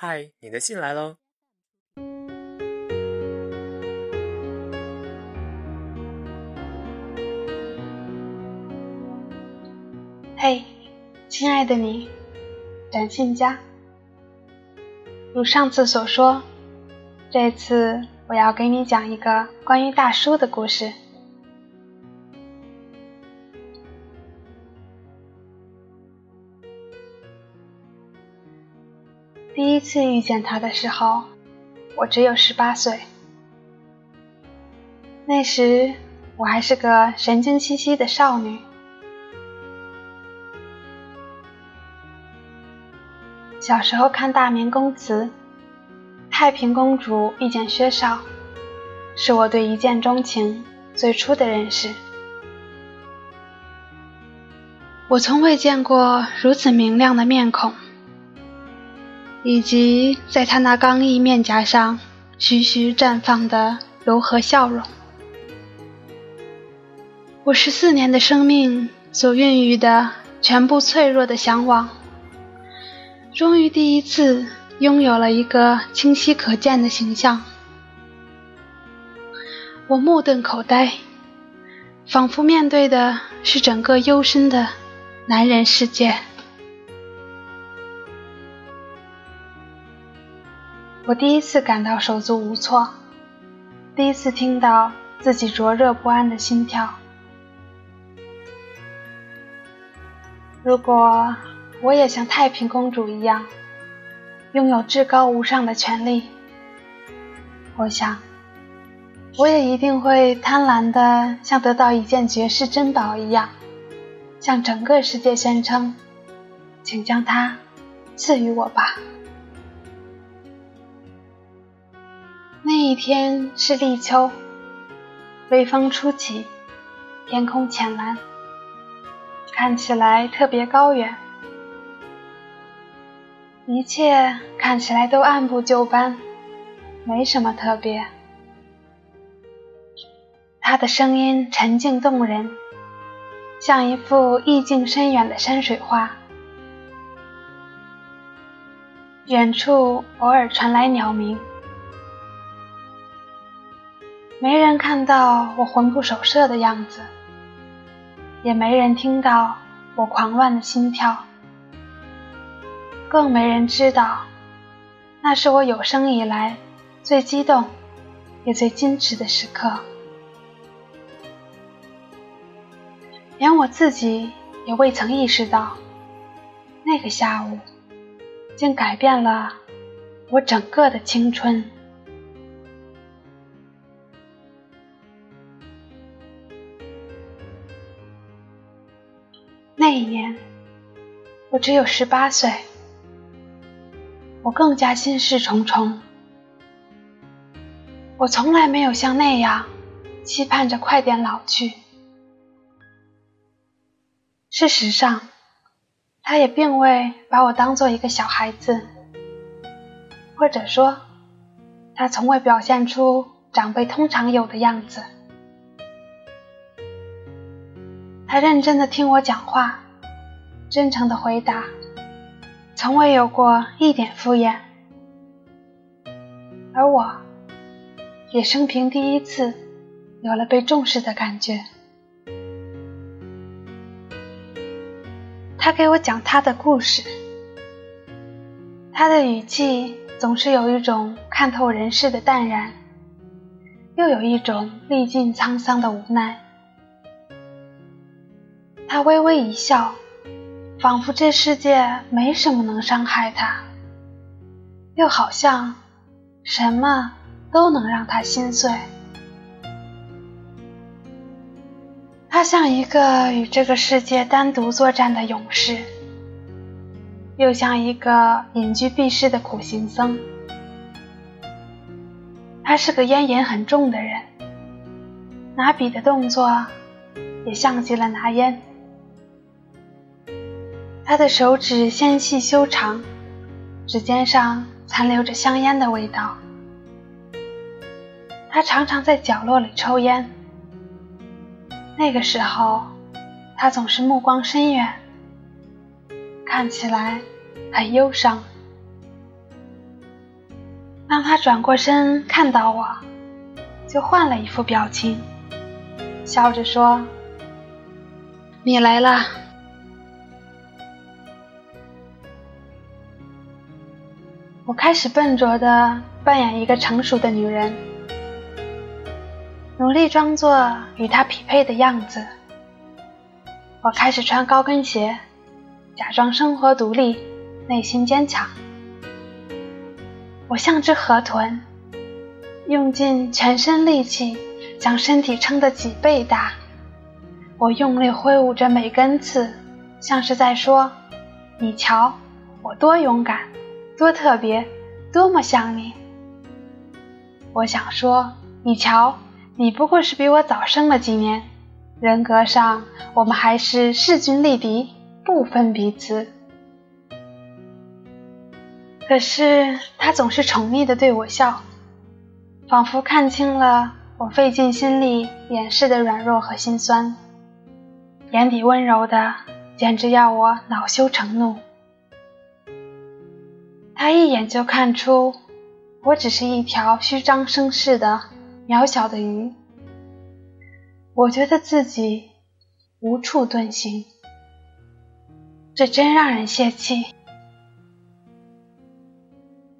嗨，你的信来喽。嘿，亲爱的你，短信家。如上次所说，这次我要给你讲一个关于大叔的故事。第一次遇见他的时候，我只有十八岁。那时我还是个神经兮兮的少女。小时候看《大明宫词》，太平公主遇见薛绍，是我对一见钟情最初的认识。我从未见过如此明亮的面孔。以及在他那刚毅面颊上徐徐绽放的柔和笑容，我十四年的生命所孕育的全部脆弱的向往，终于第一次拥有了一个清晰可见的形象。我目瞪口呆，仿佛面对的是整个幽深的男人世界。我第一次感到手足无措，第一次听到自己灼热不安的心跳。如果我也像太平公主一样，拥有至高无上的权利，我想，我也一定会贪婪的像得到一件绝世珍宝一样，向整个世界宣称：“请将它赐予我吧。”一天是立秋，微风初起，天空浅蓝，看起来特别高远，一切看起来都按部就班，没什么特别。他的声音沉静动人，像一幅意境深远的山水画。远处偶尔传来鸟鸣。没人看到我魂不守舍的样子，也没人听到我狂乱的心跳，更没人知道，那是我有生以来最激动也最矜持的时刻。连我自己也未曾意识到，那个下午竟改变了我整个的青春。我只有十八岁，我更加心事重重。我从来没有像那样期盼着快点老去。事实上，他也并未把我当做一个小孩子，或者说，他从未表现出长辈通常有的样子。他认真的听我讲话，真诚的回答，从未有过一点敷衍。而我，也生平第一次有了被重视的感觉。他给我讲他的故事，他的语气总是有一种看透人世的淡然，又有一种历尽沧桑的无奈。他微微一笑，仿佛这世界没什么能伤害他，又好像什么都能让他心碎。他像一个与这个世界单独作战的勇士，又像一个隐居避世的苦行僧。他是个烟瘾很重的人，拿笔的动作也像极了拿烟。他的手指纤细修长，指尖上残留着香烟的味道。他常常在角落里抽烟，那个时候，他总是目光深远，看起来很忧伤。当他转过身看到我，就换了一副表情，笑着说：“你来了。”我开始笨拙地扮演一个成熟的女人，努力装作与他匹配的样子。我开始穿高跟鞋，假装生活独立，内心坚强。我像只河豚，用尽全身力气将身体撑得几倍大。我用力挥舞着每根刺，像是在说：“你瞧，我多勇敢。”多特别，多么像你！我想说，你瞧，你不过是比我早生了几年，人格上我们还是势均力敌，不分彼此。可是他总是宠溺地对我笑，仿佛看清了我费尽心力掩饰的软弱和心酸，眼底温柔的，简直要我恼羞成怒。他一眼就看出，我只是一条虚张声势的渺小的鱼。我觉得自己无处遁形，这真让人泄气。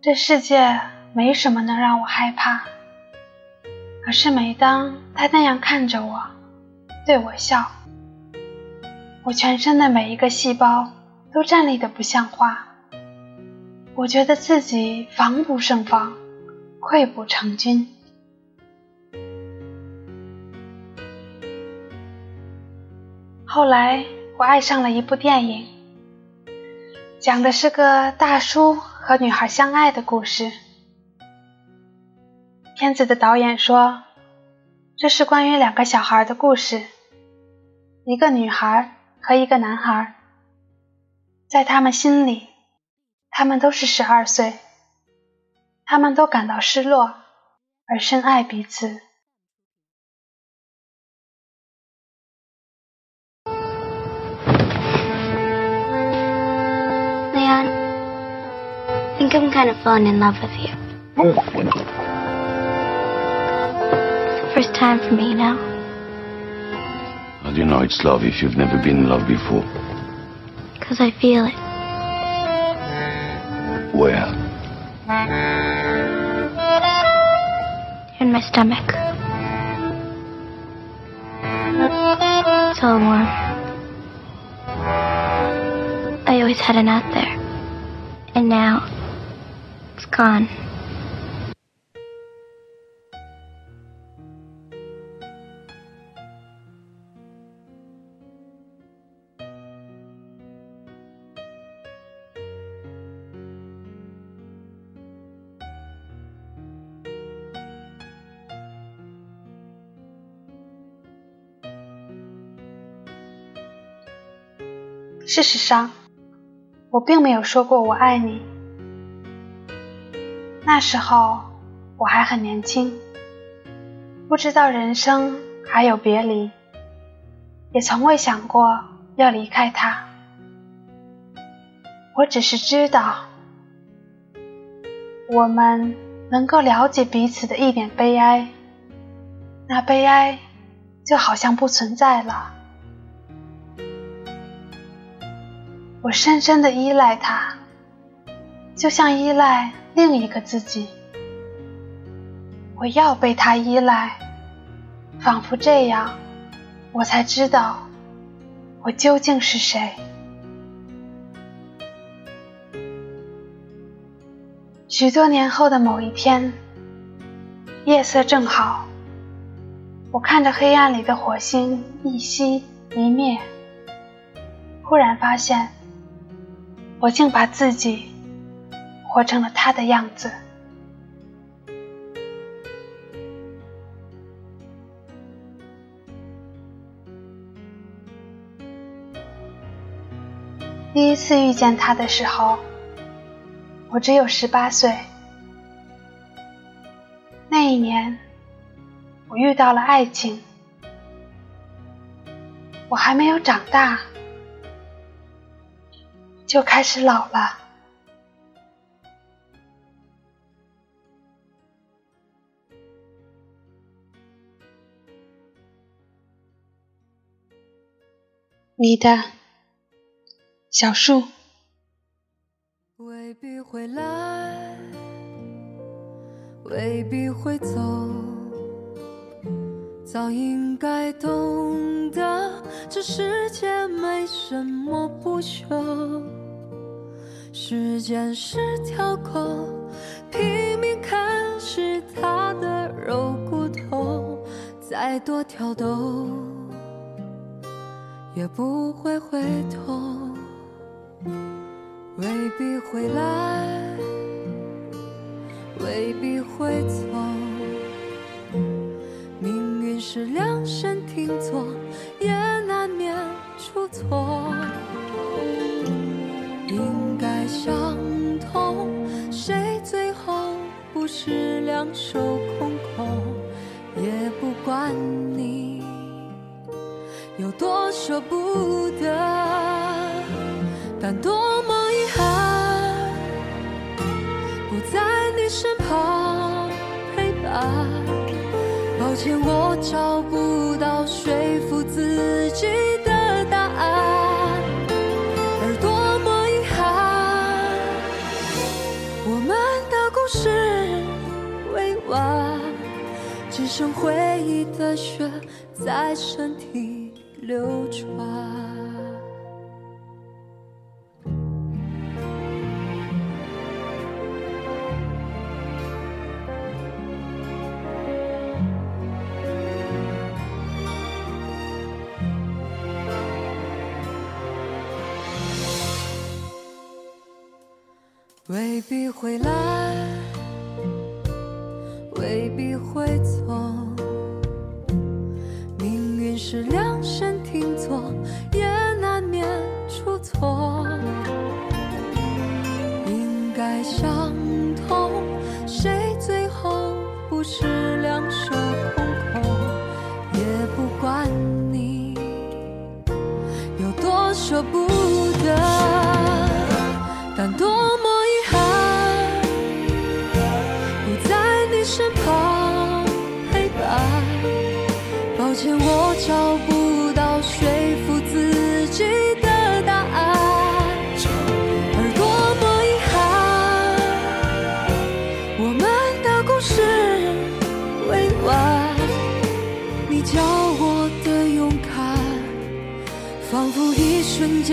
这世界没什么能让我害怕，可是每当他那样看着我，对我笑，我全身的每一个细胞都站立的不像话。我觉得自己防不胜防，溃不成军。后来，我爱上了一部电影，讲的是个大叔和女孩相爱的故事。片子的导演说，这是关于两个小孩的故事，一个女孩和一个男孩，在他们心里。他们都是十二岁，他们都感到失落，而深爱彼此。Leon, I think I'm kind of falling in love with you. First time for me, you know. How do you know it's love if you've never been in love before? Because I feel it. Where? In my stomach. It's all warm. I always had it out there. And now, it's gone. 事实上，我并没有说过我爱你。那时候我还很年轻，不知道人生还有别离，也从未想过要离开他。我只是知道，我们能够了解彼此的一点悲哀，那悲哀就好像不存在了。我深深的依赖他，就像依赖另一个自己。我要被他依赖，仿佛这样，我才知道我究竟是谁。许多年后的某一天，夜色正好，我看着黑暗里的火星一熄一灭，忽然发现。我竟把自己活成了他的样子。第一次遇见他的时候，我只有十八岁。那一年，我遇到了爱情。我还没有长大。就开始老了。你的小树。未必会来未必会走早应该懂得这世界没什么不朽。时间是条狗，拼命啃食它的肉骨头，再多挑逗也不会回头。未必会来，未必会走，命运是量身定做，也难免出错。是两手空空？也不管你有多舍不得，但多么遗憾，不在你身旁陪伴。抱歉，我找不只剩回忆的血在身体流转。未必会来，相同，谁最后不是两手空空？也不管你有多舍不得，但多么遗憾，不在你身旁陪伴。抱歉，我找不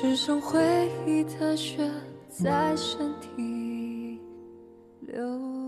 只剩回忆的血在身体流